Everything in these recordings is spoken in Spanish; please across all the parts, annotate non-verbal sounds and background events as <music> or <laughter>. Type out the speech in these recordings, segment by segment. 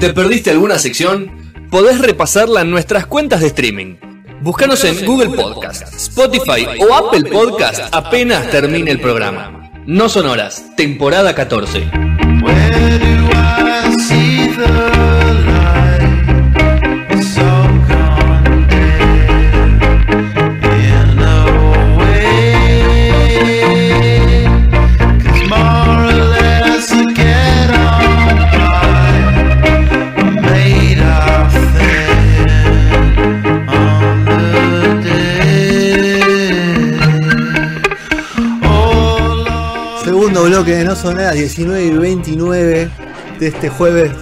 ¿Te perdiste alguna sección? Podés repasarla en nuestras cuentas de streaming. Búscanos en Google Podcast, Spotify o Apple Podcast apenas termine el programa. No son horas, temporada 14. Bloque de No Sonera, 19 y 29 de este jueves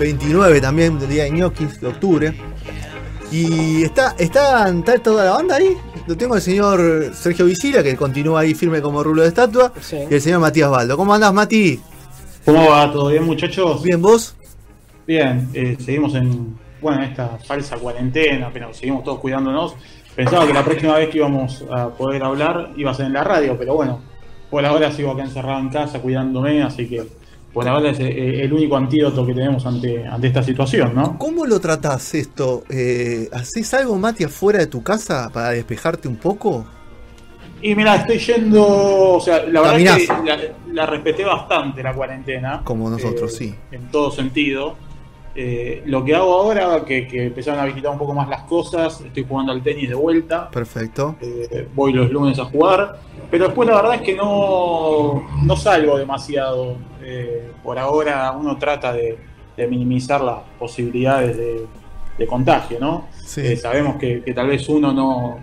29 también, del día de ñoquis de octubre. Y está, está, está toda la banda ahí. Lo tengo el señor Sergio Vicila, que continúa ahí firme como rulo de estatua. Sí. Y el señor Matías Baldo. ¿Cómo andás, Mati? ¿Cómo va? ¿Todo bien, muchachos? ¿Bien vos? Bien, eh, seguimos en bueno, en esta falsa cuarentena, pero seguimos todos cuidándonos. Pensaba que la próxima vez que íbamos a poder hablar iba a ser en la radio, pero bueno, por ahora sigo acá encerrado en casa cuidándome, así que por ahora es eh, el único antídoto que tenemos ante, ante esta situación, ¿no? ¿Cómo lo tratás esto? Eh, ¿Haces algo, Mati, afuera de tu casa para despejarte un poco? Y mira, estoy yendo, o sea, la verdad es que la, la respeté bastante la cuarentena. Como nosotros, eh, sí. En todo sentido. Eh, lo que hago ahora, que, que empezaron a visitar un poco más las cosas, estoy jugando al tenis de vuelta. Perfecto. Eh, voy los lunes a jugar, pero después la verdad es que no, no salgo demasiado. Eh, por ahora uno trata de, de minimizar las posibilidades de, de contagio, ¿no? Sí. Sabemos que, que tal vez uno no,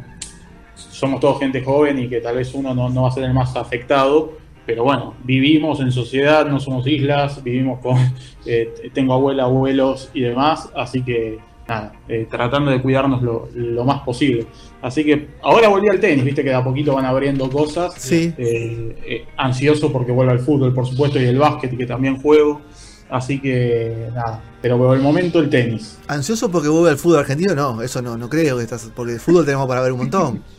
somos todos gente joven y que tal vez uno no, no va a ser el más afectado, pero bueno, vivimos en sociedad, no somos islas, vivimos con, <laughs> eh, tengo abuela, abuelos y demás, así que nada, eh, tratando de cuidarnos lo, lo más posible. Así que ahora volví al tenis, viste que de a poquito van abriendo cosas. Sí. Eh, ansioso porque vuelve al fútbol, por supuesto, y el básquet, que también juego. Así que nada, pero por el momento el tenis. ¿Ansioso porque vuelve al fútbol argentino? No, eso no, no creo que estás. Porque de fútbol tenemos para ver un montón. <laughs>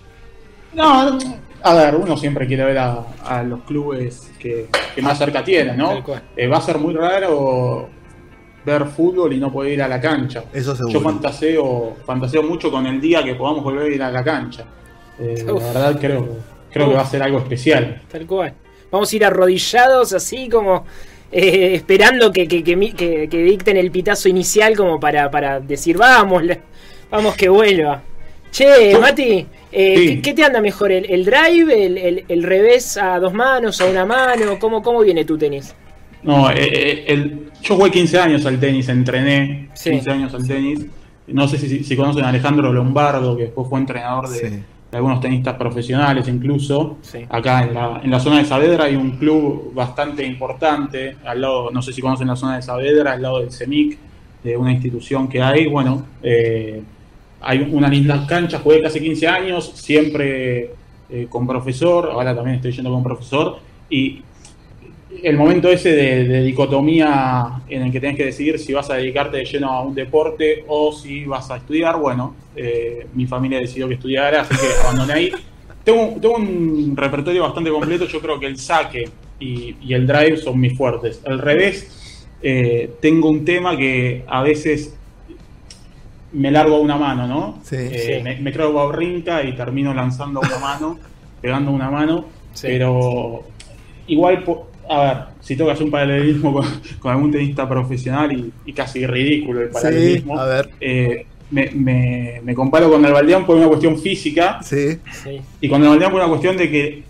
No, a ver, uno siempre quiere ver a, a los clubes que, que más cerca tienen, ¿no? Tal cual. Eh, va a ser muy raro ver fútbol y no poder ir a la cancha. Eso seguro. Yo fantaseo, fantaseo mucho con el día que podamos volver a ir a la cancha. Eh, la verdad creo, creo que va a ser algo especial. Tal cual. Vamos a ir arrodillados así como eh, esperando que, que, que mi- que- que dicten el pitazo inicial como para, para decir vamos, vamos que vuelva. Che, Mati, eh, Sí. ¿qué, qué te anda mejor? ¿El, el drive, el, el- el revés a dos manos, a una mano? ¿Cómo, cómo viene tu tenis? No, eh, eh, el, yo jugué 15 años al tenis, entrené Sí. 15 años al tenis. No sé si, si conocen a Alejandro Lombardo, que después fue entrenador de, Sí. de algunos tenistas profesionales incluso. Sí. Acá en la, en la zona de Saavedra hay un club bastante importante, al lado, no sé si conocen la zona de Saavedra, al lado del CEMIC, de una institución que hay. Bueno, eh, hay una linda cancha, jugué casi 15 años, siempre eh, con profesor, ahora también estoy yendo con profesor, y el momento ese de, dicotomía en el que tenés que decidir si vas a dedicarte de lleno a un deporte o si vas a estudiar, bueno, eh, mi familia decidió que estudiara, así que abandoné ahí. Tengo, tengo un repertorio bastante completo, yo creo que el saque y, y el drive son mis fuertes. Al revés, eh, tengo un tema que a veces me largo a una mano, ¿no? Sí. Eh, Sí. Me, me creo baurrinca y termino lanzando una mano, <laughs> pegando una mano, Sí. pero igual, a ver, si tengo que hacer un paralelismo con, con algún tenista profesional y, y casi ridículo el Sí, paralelismo, a ver. eh, me, me- me comparo con el Baldeán por una cuestión física Sí. Sí. y con el Baldeán por una cuestión de que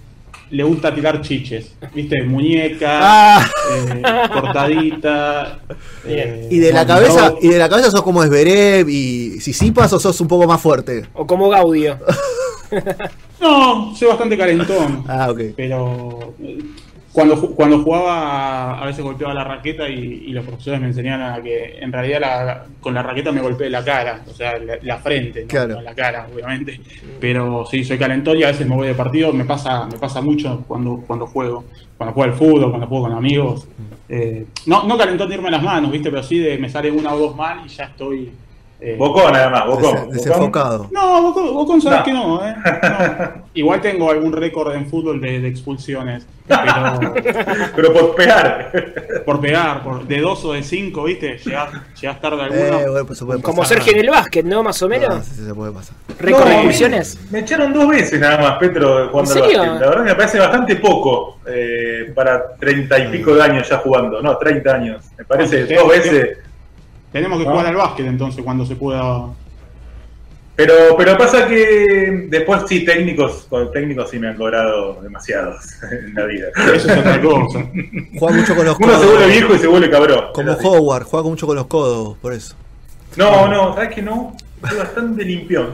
le gusta tirar chiches, ¿viste? Muñeca, <laughs> Ah, eh, cortadita. Bien. eh, y de la cabeza, y de la cabeza sos como Esberev y Sisipas o sos un poco más fuerte. O como Gaudio. <laughs> No, soy bastante calentón. Ah, ok. Pero cuando, cuando jugaba a veces golpeaba la raqueta y, y los profesores me enseñaban a que en realidad la- con la raqueta me golpeé la cara, o sea, la, la frente, ¿no? Claro. No la cara, obviamente. Pero sí, soy calentón y a veces me voy de partido, me pasa, me pasa mucho cuando, cuando juego, cuando juego al fútbol, cuando juego con amigos. Eh, no, no calentón de irme las manos, ¿viste? Pero sí de me sale una o dos mal y ya estoy Eh, Bocón nada más, Bocón. Des- desenfocado. No, Bocón, Bocón sabes No. que no, ¿eh? <laughs> No. Igual tengo algún récord en fútbol de, de expulsiones. Pero <laughs> Pero por pegar. por pegar, por, de dos o de cinco, ¿viste? Llegás, llegás tarde alguno. Eh, bueno, pues se puede Como pasar. Sergio en el básquet, ¿no? Más o No, menos. sí, sí, se puede pasar. Récord de No, expulsiones. Me echaron dos veces nada más, Petro, jugando ¿En al básquet. La verdad que me parece bastante poco eh, para treinta y pico de años ya jugando. No, 30 años. Me parece dos veces. Tenemos que Ah. jugar al básquet entonces cuando se pueda. Pero, pero pasa que después sí, técnicos, con técnicos sí me han cobrado demasiados <laughs> en la vida. Eso es otra cosa. <laughs> Juega mucho con los Uno se codos. vuelve viejo y se vuelve cabrón. Como. Howard, juega mucho con los codos, por eso. No, no, sabes que no. Soy bastante limpión.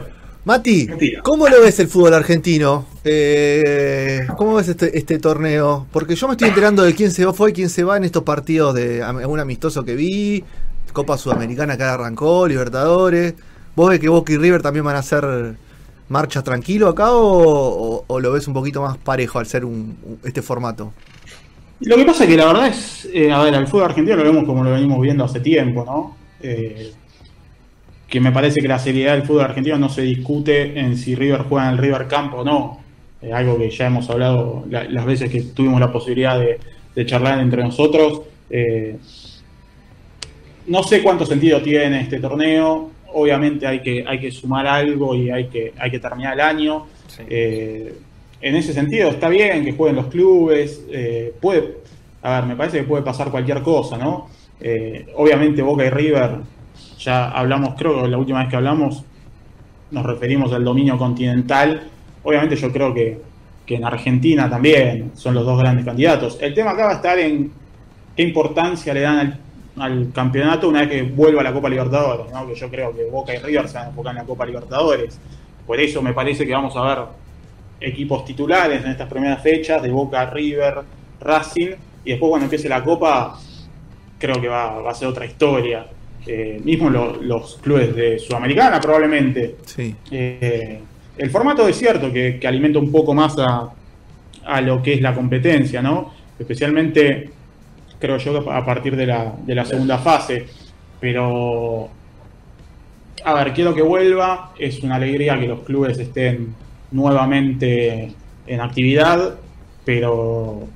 Mati, Mentira. ¿cómo lo ves el fútbol argentino? Eh, ¿Cómo ves este, este torneo? Porque yo me estoy enterando de quién se fue y quién se va en estos partidos de un amistoso que vi, Copa Sudamericana que arrancó, Libertadores. ¿Vos ves que Boca y River también van a hacer marcha tranquilo acá o, lo ves un poquito más parejo al ser un, este formato? Lo que pasa es que la verdad es, eh, a ver, al fútbol argentino lo vemos como lo venimos viendo hace tiempo, ¿no? Eh, que me parece que la seriedad del fútbol argentino no se discute en si River juega en el River Camp o no. Eh, algo que ya hemos hablado la- las veces que tuvimos la posibilidad de, de charlar entre nosotros. No sé cuánto sentido tiene este torneo. Obviamente hay que, hay que sumar algo y hay que, hay que terminar el año. Eh, en ese sentido está bien que jueguen los clubes. eh, puede, a ver, me parece que puede pasar cualquier cosa, ¿no? Eh, obviamente Boca y River, ya hablamos, creo que la última vez que hablamos nos referimos al dominio continental. Obviamente yo creo que, que en Argentina también son los dos grandes candidatos. El tema acá va a estar en qué importancia le dan al, al campeonato una vez que vuelva a la Copa Libertadores, ¿no? que yo creo que Boca y River se van a enfocar en la Copa Libertadores. Por eso me parece que vamos a ver equipos titulares en estas primeras fechas de Boca, River, Racing, y después cuando empiece la Copa creo que va, va a ser otra historia. Eh, mismo lo- los clubes de Sudamericana probablemente. Sí. Eh, el formato es cierto que, que alimenta un poco más a, a lo que es la competencia, ¿no? Especialmente, creo yo, que a partir de la, de la segunda fase. Pero, a ver, quiero que vuelva. Es una alegría que los clubes estén nuevamente en actividad, pero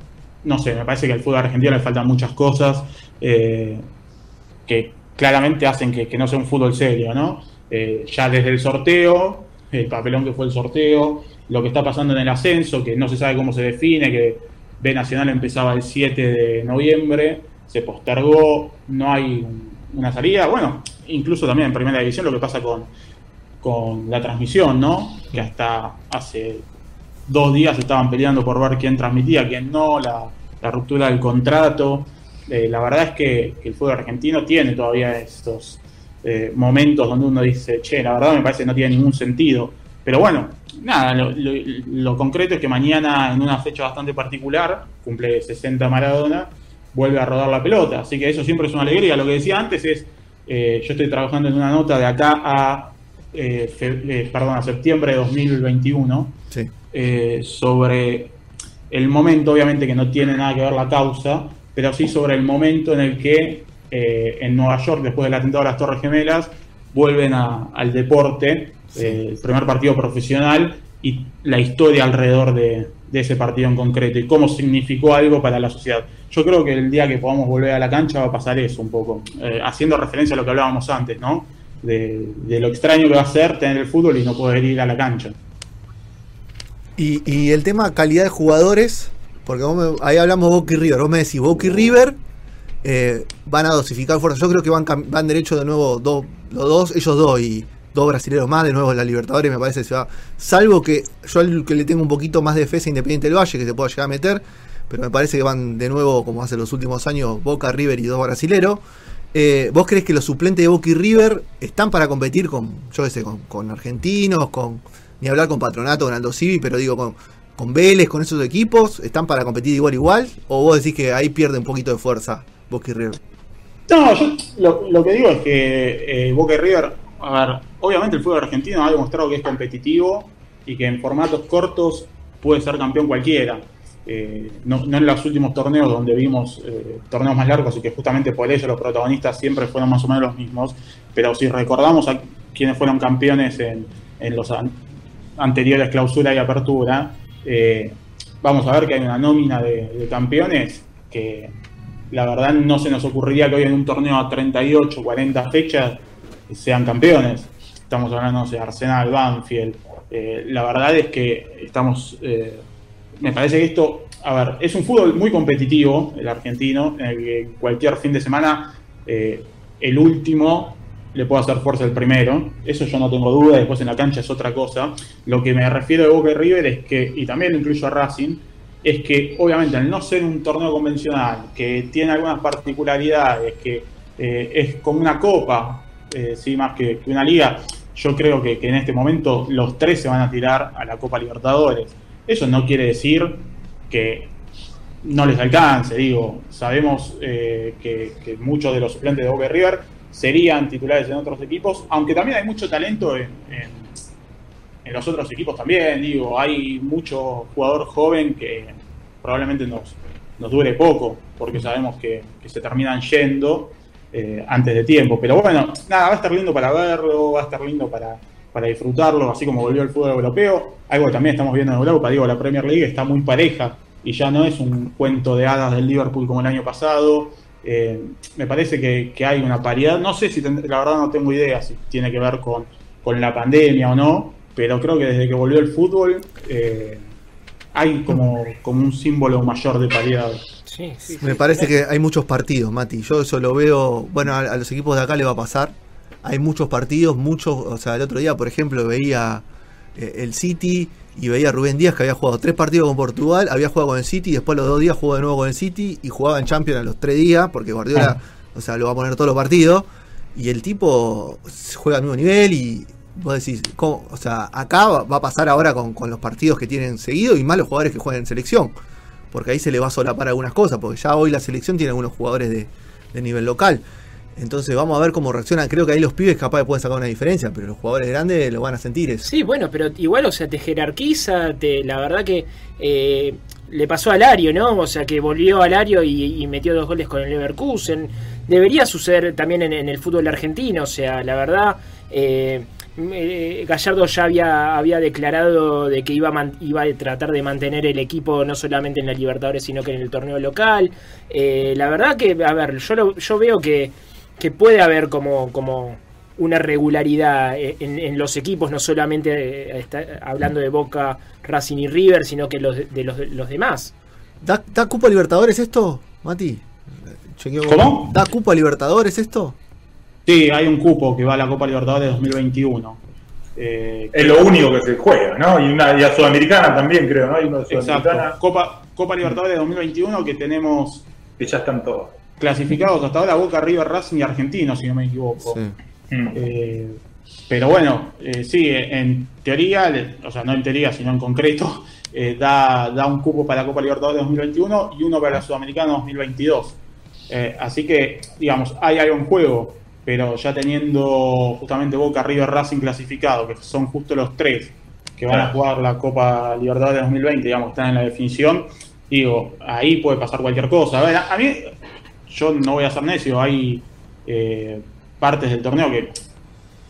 no sé, me parece que al fútbol argentino le faltan muchas cosas eh, que claramente hacen que, que no sea un fútbol serio, ¿no? Eh, ya desde el sorteo, el papelón que fue el sorteo, lo que está pasando en el ascenso, que no se sabe cómo se define, que B Nacional empezaba el 7 de noviembre, se postergó, no hay un- una salida. Bueno, incluso también en primera división lo que pasa con, con la transmisión, ¿no? Que hasta hace dos días estaban peleando por ver quién transmitía, quién no, la, la ruptura del contrato. Eh, la verdad es que, que el fútbol argentino tiene todavía estos eh, momentos donde uno dice, che, la verdad me parece que no tiene ningún sentido. Pero bueno, nada, lo, lo- lo concreto es que mañana, en una fecha bastante particular, cumple 60 Maradona, vuelve a rodar la pelota. Así que eso siempre es una alegría. Lo que decía antes es, eh, yo estoy trabajando en una nota de acá a, eh, fe- eh, perdón, a septiembre de 2021 Sí. eh, sobre el momento, obviamente que no tiene nada que ver la causa, pero sí sobre el momento en el que en Nueva York, después del atentado a las Torres Gemelas, vuelven a- al deporte, el primer partido profesional y la historia alrededor de, ese partido en concreto y cómo significó algo para la sociedad. Yo creo que el día que podamos volver a la cancha va a pasar eso un poco, eh, haciendo referencia a lo que hablábamos antes, ¿no? De, lo extraño que va a ser tener el fútbol y no poder ir a la cancha. Y, el tema calidad de jugadores, porque vos me- ahí hablamos Boca y River, vos me decís Boca y River eh, van a dosificar fuerza. Yo creo que van, van derecho de nuevo dos, los dos, ellos dos y dos brasileños más, de nuevo la Libertadores me parece que se va. Salvo que yo al que le tengo un poquito más de fe es Independiente del Valle, que se pueda llegar a meter, pero me parece que van de nuevo, como hace los últimos años, Boca, River y dos brasileros. Eh, ¿Vos crees que los suplentes de Boca y River están para competir con, yo qué sé, con, con argentinos, con ni hablar con Patronato, con Aldo Civi, pero digo con, con Vélez, con esos equipos, están para competir igual igual? ¿O vos decís que ahí pierde un poquito de fuerza Boca y River? No, yo lo, lo que digo es que eh, Boca y River, a ver, obviamente el fútbol argentino ha demostrado que es competitivo y que en formatos cortos puede ser campeón cualquiera. eh, no, en los últimos torneos donde vimos eh, torneos más largos y que justamente por eso los protagonistas siempre fueron más o menos los mismos, pero si recordamos a quienes fueron campeones en, los an- anteriores clausura y apertura, eh, vamos a ver que hay una nómina de, de campeones que la verdad no se nos ocurriría que hoy en un torneo a 38, 40 fechas sean campeones. Estamos hablando de Arsenal, Banfield. Eh, la verdad es que estamos. eh, me parece que esto. A ver, es un fútbol muy competitivo, el argentino, en el que cualquier fin de semana eh, el último le puede hacer fuerza el primero. Eso yo no tengo duda. Después en la cancha es otra cosa. Lo que me refiero de Boca y River es que, y también incluyo a Racing, es que obviamente al no ser un torneo convencional, que tiene algunas particularidades, que es como una copa, sí, más que una liga, yo creo que, en este momento los tres se van a tirar a la Copa Libertadores. Eso no quiere decir que no les alcance, digo, sabemos eh, que, muchos de los suplentes de Boca River serían titulares en otros equipos, aunque también hay mucho talento en, los otros equipos también, digo, hay mucho jugador joven que probablemente nos, nos dure poco, porque sabemos que se terminan yendo eh, antes de tiempo. Pero bueno, nada, va a estar lindo para verlo, va a estar lindo para, para disfrutarlo, así como volvió el fútbol europeo. Algo que también estamos viendo en Europa, digo, la Premier League está muy pareja y ya no es un cuento de hadas del Liverpool como el año pasado. Eh, me parece que, hay una paridad, no sé si, ten- la verdad no tengo idea si tiene que ver con, con la pandemia o no, pero creo que desde que volvió el fútbol eh, hay como, como un símbolo mayor de paridad. Sí, sí, Me sí. parece que hay muchos partidos, Mati. Yo eso lo veo. Bueno, a, a los equipos de acá le va a pasar. Hay muchos partidos, muchos. O sea, el otro día, por ejemplo, veía eh, el City y veía a Rubén Díaz que había jugado tres partidos con Portugal, había jugado con el City, después los dos días jugó de nuevo con el City y jugaba en Champions a los tres días, porque Guardiola, o sea, lo va a poner todos los partidos. Y el tipo juega al mismo nivel y vos decís, ¿cómo? o sea, acá va va a pasar ahora con, con los partidos que tienen seguido y más los jugadores que juegan en selección porque ahí se le va a solapar algunas cosas, porque ya hoy la selección tiene algunos jugadores de, de nivel local. Entonces vamos a ver cómo reaccionan. Creo que ahí los pibes capaz pueden sacar una diferencia, pero los jugadores grandes lo van a sentir eso. Sí, bueno, pero igual, o sea, te jerarquiza, te, la verdad que eh, le pasó a Lario, ¿no? O sea, que volvió a Lario y, metió dos goles con el Leverkusen. Debería suceder también en, en el fútbol argentino, o sea, la verdad, eh, eh, Gallardo ya había, había declarado de que iba a, man- iba a tratar de mantener el equipo no solamente en la Libertadores, sino que en el torneo local. Eh, la verdad que, a ver, yo, lo- yo veo que, que puede haber como... como una regularidad en, en los equipos, no solamente eh, está hablando de Boca, Racing y River, sino que los de, los, de los demás. ¿Da, da Cupa Libertadores esto, Mati? ¿Cómo? ¿Da Cupa Libertadores esto? Sí, hay un cupo que va a la Copa Libertadores 2021. Eh, Es lo único que se juega, ¿no? Y, una, y a Sudamericana también, creo, ¿no? Hay uno de Exacto. Sudamericana Copa, Copa Libertadores 2021 que tenemos que ya están todos. clasificados hasta ahora Boca, River, Racing y Argentinos, si no me equivoco. Sí. Mm. Eh, pero bueno, eh, sí, en teoría, o sea, no en teoría, sino en concreto, <laughs> eh, da, da un cupo para la Copa Libertadores 2021 y uno para la Sudamericana 2022. Eh, así que, digamos, hay algo en juego, pero ya teniendo justamente Boca, River, Racing clasificado, que son justo los tres que van a jugar la Copa Libertadores 2020, digamos, están en la definición, digo, ahí puede pasar cualquier cosa. A ver, a mí, yo no voy a ser necio, hay eh, partes del torneo que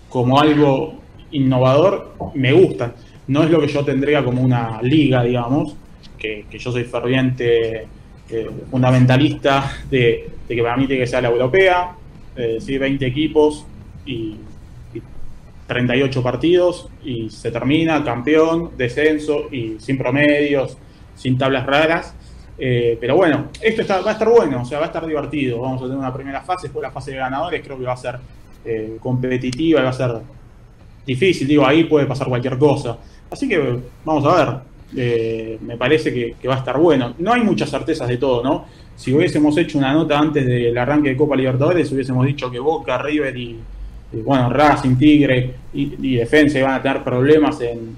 como algo innovador me gustan. No es lo que yo tendría como una liga, digamos, que, que yo soy ferviente eh, fundamentalista de, de que para mí tiene que ser la europea, eh, sí, 20 equipos y, y 38 partidos y se termina campeón, descenso y sin promedios, sin tablas raras. Eh, pero bueno, esto va a estar bueno, o sea, va a estar divertido. Vamos a tener una primera fase, después la fase de ganadores creo que va a ser eh, competitiva y va a ser difícil. Digo, ahí puede pasar cualquier cosa. Así que vamos a ver. Me parece que, que va a estar bueno. No hay muchas certezas de todo, ¿no? Si hubiésemos hecho una nota antes del arranque de Copa Libertadores, hubiésemos dicho que Boca, River y, y, bueno, Racing, Tigre y, y Defensa iban a tener problemas en,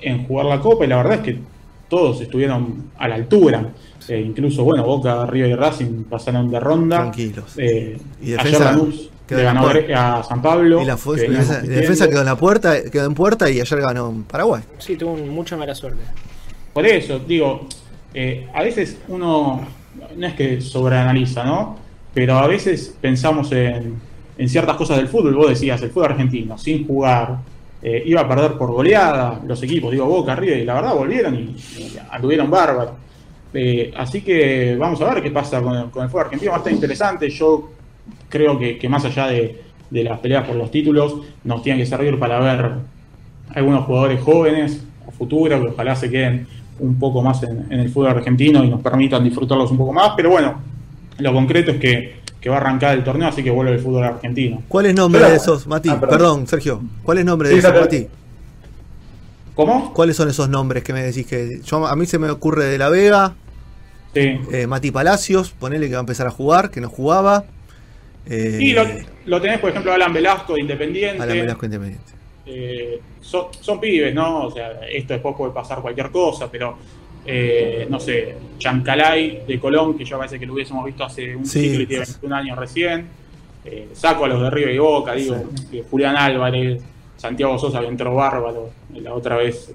en jugar la Copa y la verdad es que todos estuvieron a la altura. Eh, incluso, bueno, Boca, River y Racing pasaron de ronda. Tranquilos. Eh, Y ayer Defensa Lanús quedó le ganó puerta. a San Pablo. Y la, que defensa, quedó en la puerta, quedó en puerta y ayer ganó en Paraguay. Sí, tuvo mucha mala suerte. Por eso, digo, eh, a veces uno, no es que sobreanaliza, ¿no? Pero a veces pensamos en, en ciertas cosas del fútbol. Vos decías, el fútbol argentino, sin jugar, eh, iba a perder por goleada los equipos, digo Boca, River, y la verdad volvieron y, y anduvieron bárbaros. Eh, así que vamos a ver qué pasa con el, con el fútbol argentino, va a estar interesante. Yo creo que, que más allá de, de las peleas por los títulos, nos tienen que servir para ver algunos jugadores jóvenes a futuro, que ojalá se queden un poco más en, en el fútbol argentino y nos permitan disfrutarlos un poco más. Pero bueno, lo concreto es que, que va a arrancar el torneo, así que vuelve el fútbol argentino. ¿Cuál es nombre Pero- de esos, Mati? Ah, perdón. perdón. Sergio. ¿Cuál es nombre de esos. Mati? ¿Cómo? ¿Cuáles son esos nombres que me decís que yo a mí se me ocurre de La Vega, Sí. eh, Mati Palacios, ponele que va a empezar a jugar, que no jugaba. Eh, Y lo, lo tenés, por ejemplo, Alan Velasco de Independiente. Alan Velasco Independiente. Eh, son, son pibes, ¿no? O sea, esto después puede pasar cualquier cosa, pero eh, no sé, Chancalay de Colón, que yo parece que lo hubiésemos visto hace un Sí. siglo y tiene 21 años recién. Eh, saco a los de River y Boca, digo, eh, Julián Álvarez, Santiago Sosa que entró bárbaro la otra vez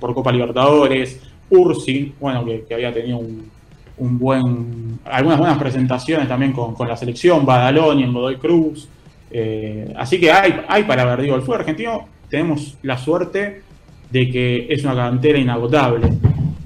por Copa Libertadores, Ursi, bueno, que, que había tenido un, un buen, algunas buenas presentaciones también con, con la selección, Badaloni, en Godoy Cruz. Eh, así que hay, hay para ver, digo, el fútbol argentino tenemos la suerte de que es una cantera inagotable.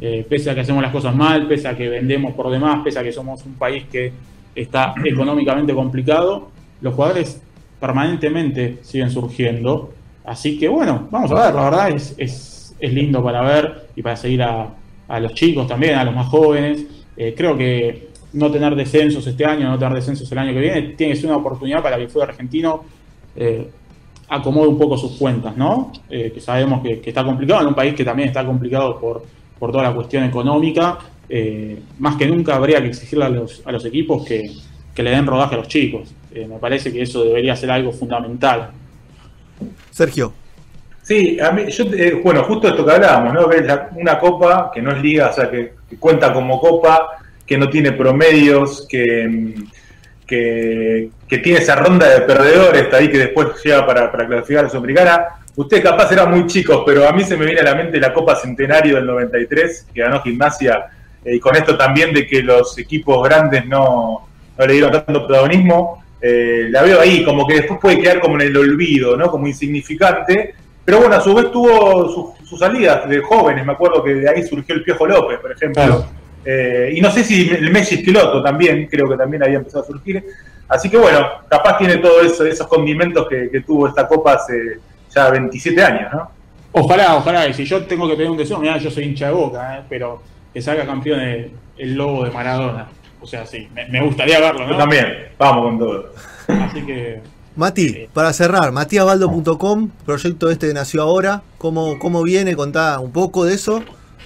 Eh, pese a que hacemos las cosas mal, pese a que vendemos por demás, pese a que somos un país que está económicamente complicado, los jugadores permanentemente siguen surgiendo. Así que bueno, vamos a ver, la verdad es, es, es lindo para ver y para seguir a, a los chicos también, a los más jóvenes. Eh, creo que no tener descensos este año, no tener descensos el año que viene, tiene que ser una oportunidad para que el fútbol argentino eh, acomode un poco sus cuentas, ¿no? Eh, que sabemos que, que está complicado en un país que también está complicado por, por toda la cuestión económica. Eh, más que nunca habría que exigirle a los, a los equipos que, que le den rodaje a los chicos. Eh, me parece que eso debería ser algo fundamental. Sergio. Sí, a mí, yo, eh, bueno, justo esto que hablábamos, ¿no? Una copa que no es liga, o sea, que, que cuenta como copa, que no tiene promedios, que, que, tiene esa ronda de perdedores ahí que después llega para, clasificar a la Sudamericana. Ustedes capaz eran muy chicos, pero a mí se me viene a la mente la Copa Centenario del 93, que ganó Gimnasia, eh, y con esto también de que los equipos grandes no, no le dieron tanto protagonismo. Eh, la veo ahí, como que después puede quedar como en el olvido, ¿no? Como insignificante. Pero bueno, a su vez tuvo sus sus salidas de jóvenes. Me acuerdo que de ahí surgió el Piojo López, por ejemplo. Eh, y no sé si el Messi Esqueloto también, creo que también había empezado a surgir. Así que bueno, capaz tiene todos eso, esos condimentos que, que tuvo esta copa hace ya 27 años, ¿no? Ojalá, ojalá, y si yo tengo que pedir un deseo, mira, yo soy hincha de boca, ¿eh? pero que salga campeón el, el lobo de Maradona. O sea, sí, me, me gustaría verlo, Yo también, vamos con todo. Así que Mati, para cerrar, matiabaldo.com, proyecto este que nació ahora, ¿cómo, cómo viene? Contá un poco de eso.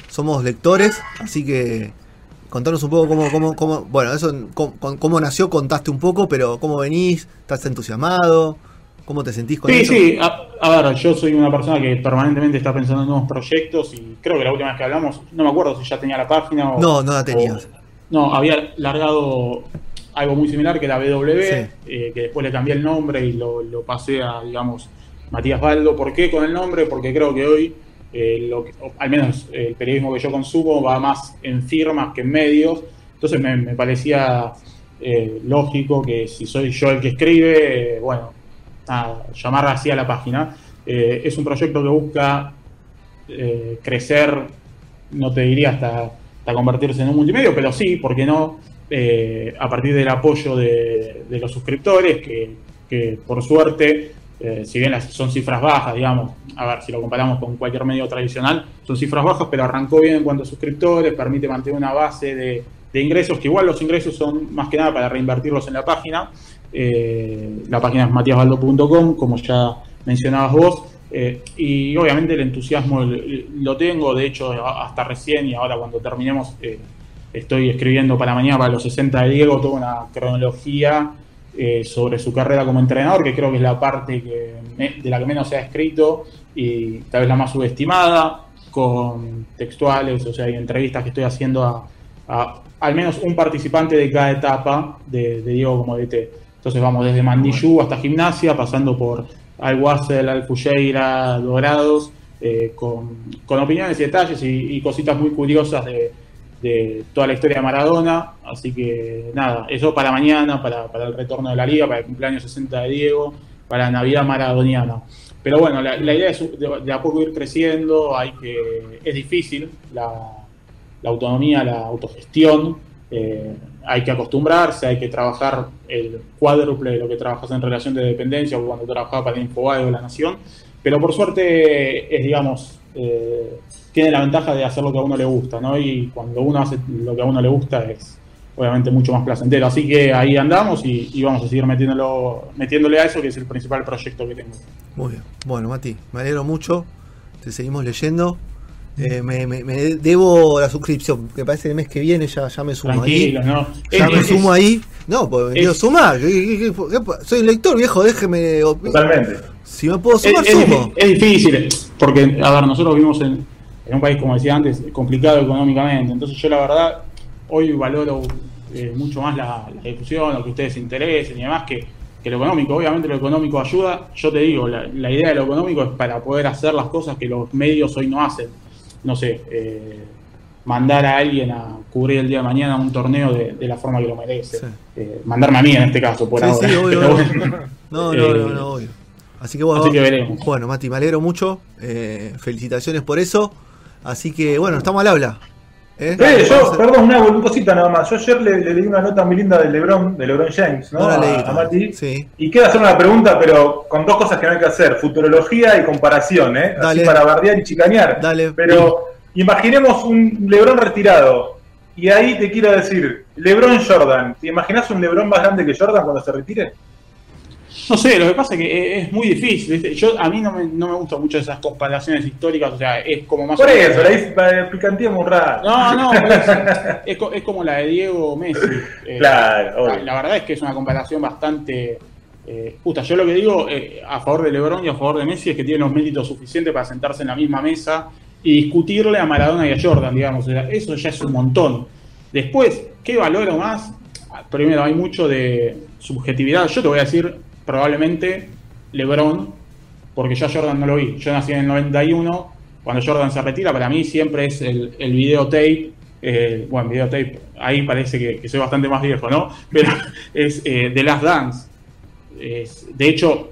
Somos lectores, así que contanos un poco cómo, cómo, cómo bueno, eso, cómo, cómo nació, contaste un poco, pero cómo venís, estás entusiasmado, cómo te sentís con Sí, eso. sí, a, a ver, yo soy una persona que permanentemente está pensando en nuevos proyectos y creo que la última vez que hablamos, no me acuerdo si ya tenía la página o... No, no la tenías. o- no, había largado algo muy similar que era BW, Sí. eh, que después le cambié el nombre y lo, lo pasé a, digamos, Matías Baldo. ¿Por qué con el nombre? Porque creo que hoy, eh, lo que- al menos eh, el periodismo que yo consumo va más en firmas que en medios. Entonces me, me parecía eh, lógico que si soy yo el que escribe, bueno, llamar así a la página. Es un proyecto que busca crecer, no te diría hasta, convertirse en un multimedio, pero sí, ¿por qué no? A partir del apoyo de, los suscriptores, que por suerte, eh, si bien las, son cifras bajas, digamos, a ver si lo comparamos con cualquier medio tradicional, son cifras bajas, pero arrancó bien en cuanto a suscriptores, permite mantener una base de, de ingresos, que igual los ingresos son más que nada para reinvertirlos en la página. Eh, la página es matiasbaldo.com, como ya mencionabas vos. Eh, y obviamente el entusiasmo lo tengo, de hecho, hasta recién y ahora cuando terminemos, estoy escribiendo para mañana, para los 60 de Diego, toda una cronología eh, sobre su carrera como entrenador, que creo que es la parte que me- de la que menos se ha escrito y tal vez la más subestimada, con textuales, o sea, hay entrevistas que estoy haciendo a, a al menos un participante de cada etapa de, de Diego como DT. Entonces vamos desde Mandillú hasta Gimnasia, pasando por Al-Wassel, Al-Fuyeira, Dorados, eh, con, con opiniones y detalles y, y cositas muy curiosas de, de toda la historia de Maradona. Así que nada, eso para mañana, para, el retorno de la liga, para el cumpleaños 60 de Diego, para Navidad maradoniana. Pero bueno, la, idea es de, de, a poco ir creciendo, hay que, es difícil la, autonomía, la autogestión, eh, hay que acostumbrarse, hay que trabajar el cuádruple de lo que trabajas en relación de dependencia o cuando trabajaba para Infobae o La Nación, pero por suerte es, digamos, eh, tiene la ventaja de hacer lo que a uno le gusta, ¿no? Y cuando uno hace lo que a uno le gusta es obviamente mucho más placentero. Así que ahí andamos y, y vamos a seguir metiéndolo, metiéndole a eso, que es el principal proyecto que tengo. Muy bien. Bueno, Mati, me alegro mucho. Te seguimos leyendo. Eh, me, me, me, debo la suscripción, que parece que el mes que viene ya, ya me sumo Tranquilo, ahí. ¿no? Ya Es- me es- sumo ahí. No, pues me quiero sumar. ¿Qué- qué- qué- qué- Soy lector, viejo, déjeme. Totalmente. Si me puedo sumar, es, sumo. es difícil, porque, a ver, nosotros vivimos en, en un país, como decía antes, complicado económicamente. Entonces, yo la verdad, hoy valoro eh, mucho más la, la difusión, lo que ustedes se interesen y demás, que, que lo económico. Obviamente, lo económico ayuda. Yo te digo, la, la idea de lo económico es para poder hacer las cosas que los medios hoy no hacen. No sé, eh, mandar a alguien a cubrir el día de mañana un torneo de, de la forma que lo merece. Sí. Eh, mandarme a mí en este caso, por Sí, ahora. sí, obvio. <laughs> No, no, no, Eh, no, obvio. Así que bueno, así que veremos. bueno, Mati, me alegro mucho. Eh, felicitaciones por eso. Así que bueno, estamos al habla. ¿Eh? Eh, yo, perdón, una una cosita nada más. Yo ayer le, le leí una nota muy linda de LeBron, de LeBron James, ¿no? No la leí a, a Mati. Sí. Y quiero hacer una pregunta, pero con dos cosas que no hay que hacer: futurología y comparación, ¿eh? Dale. Así para bardear y chicanear. Dale. Pero imaginemos un LeBron retirado. Y ahí te quiero decir: LeBron Jordan. ¿Te imaginas un LeBron más grande que Jordan cuando se retire? No sé, lo que pasa es que es, muy difícil. ¿viste? Yo A mí no me, no me gustan mucho esas comparaciones históricas, o sea, es como más Por eso, ahí picanteamos un rato. No, no, es, <laughs> es co- es como la de Diego Messi. Eh, Claro, la, la verdad es que es una comparación bastante eh, justa. Yo lo que digo eh, a favor de LeBron y a favor de Messi es que tiene los méritos suficientes para sentarse en la misma mesa y discutirle a Maradona y a Jordan, digamos. O sea, eso ya es un montón. Después, ¿qué valoro más? Primero, hay mucho de subjetividad. Yo te voy a decir, probablemente LeBron, porque yo a Jordan no lo vi. Yo nací en el 91. Cuando Jordan se retira, para mí siempre es el, el videotape. eh, bueno, videotape, ahí parece que, que soy bastante más viejo, ¿no? <laughs> Pero es eh, The Last Dance. Es- de hecho,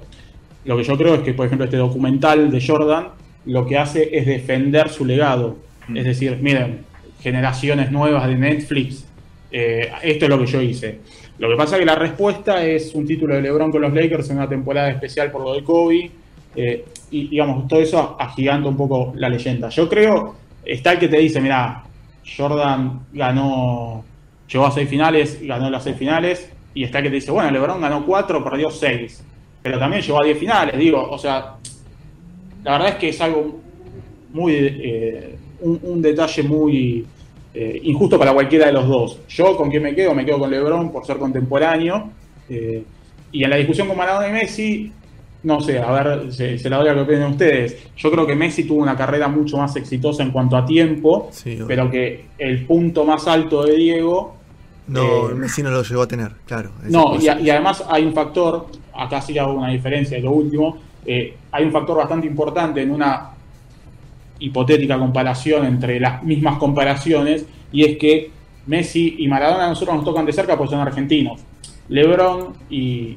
lo que yo creo es que, por ejemplo, este documental de Jordan lo que hace es defender su legado. Mm. Es decir, miren, generaciones nuevas de Netflix, eh, esto es lo que yo hice. Lo que pasa es que la respuesta es un título de LeBron con los Lakers en una temporada especial por lo de Kobe. eh, y digamos, todo eso agiganta un poco la leyenda. Yo creo, está el que te dice, mira, Jordan ganó, llegó a seis finales, ganó las seis finales, y está el que te dice, bueno, LeBron ganó cuatro, perdió seis, pero también llegó a diez finales, digo, o sea, la verdad es que es algo muy, eh, un, un detalle muy eh, injusto para cualquiera de los dos. Yo con quién me quedo, me quedo con LeBron por ser contemporáneo, eh, y en la discusión con Maradona y Messi, no sé, a ver, se, se la doy a que opinen ustedes. Yo creo que Messi tuvo una carrera mucho más exitosa en cuanto a tiempo, Sí, pero que el punto más alto de Diego No, eh, Messi no lo llegó a tener, claro. No, y, a- y además hay un factor, acá sí hago una diferencia de lo último, hay un factor bastante importante en una hipotética comparación entre las mismas comparaciones, y es que Messi y Maradona a nosotros nos tocan de cerca porque son argentinos. LeBron y,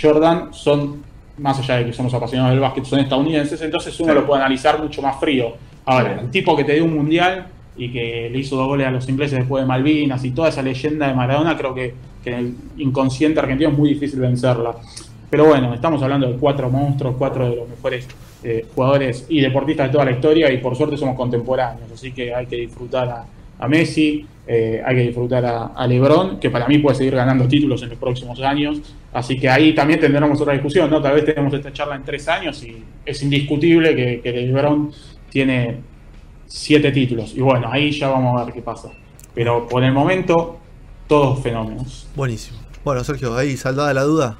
Jordan son, más allá de que somos apasionados del básquet, son estadounidenses, entonces uno lo puede analizar mucho más frío. Ahora, el tipo que te dio un mundial y que le hizo dos goles a los ingleses después de Malvinas y toda esa leyenda de Maradona, creo que en el inconsciente argentino es muy difícil vencerla. Pero bueno, estamos hablando de cuatro monstruos, cuatro de los mejores eh, jugadores y deportistas de toda la historia y por suerte somos contemporáneos, así que hay que disfrutar a, a Messi, eh, hay que disfrutar a, a LeBron, que para mí puede seguir ganando títulos en los próximos años, así que ahí también tendremos otra discusión, ¿no? Tal vez tenemos esta charla en tres años y es indiscutible que, que LeBron tiene siete títulos y bueno, ahí ya vamos a ver qué pasa. Pero por el momento, todos fenómenos. Buenísimo. Bueno, Sergio, ahí saldada la duda.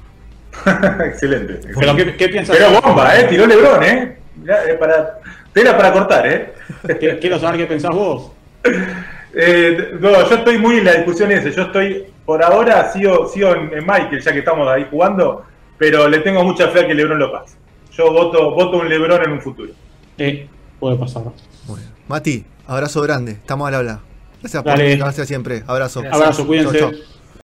<laughs> Excelente. Pero ¿qué, qué piensas? Pero bomba, ¿eh? Tiró Lebron, ¿eh? Mirá, eh, para, tela para cortar, ¿eh? Quiero saber qué pensás vos. <laughs> Eh, no, yo estoy muy en la discusión esa. Yo estoy, por ahora, sigo, sigo en, en Michael, ya que estamos ahí jugando, pero le tengo mucha fe a que Lebron lo pase. Yo voto, voto un Lebron en un futuro. Eh, puede pasar. Mati, abrazo grande. Estamos al habla. Gracias Dale. por gracias siempre. Abrazo. Gracias. Abrazo, cuídense. Chau, chau.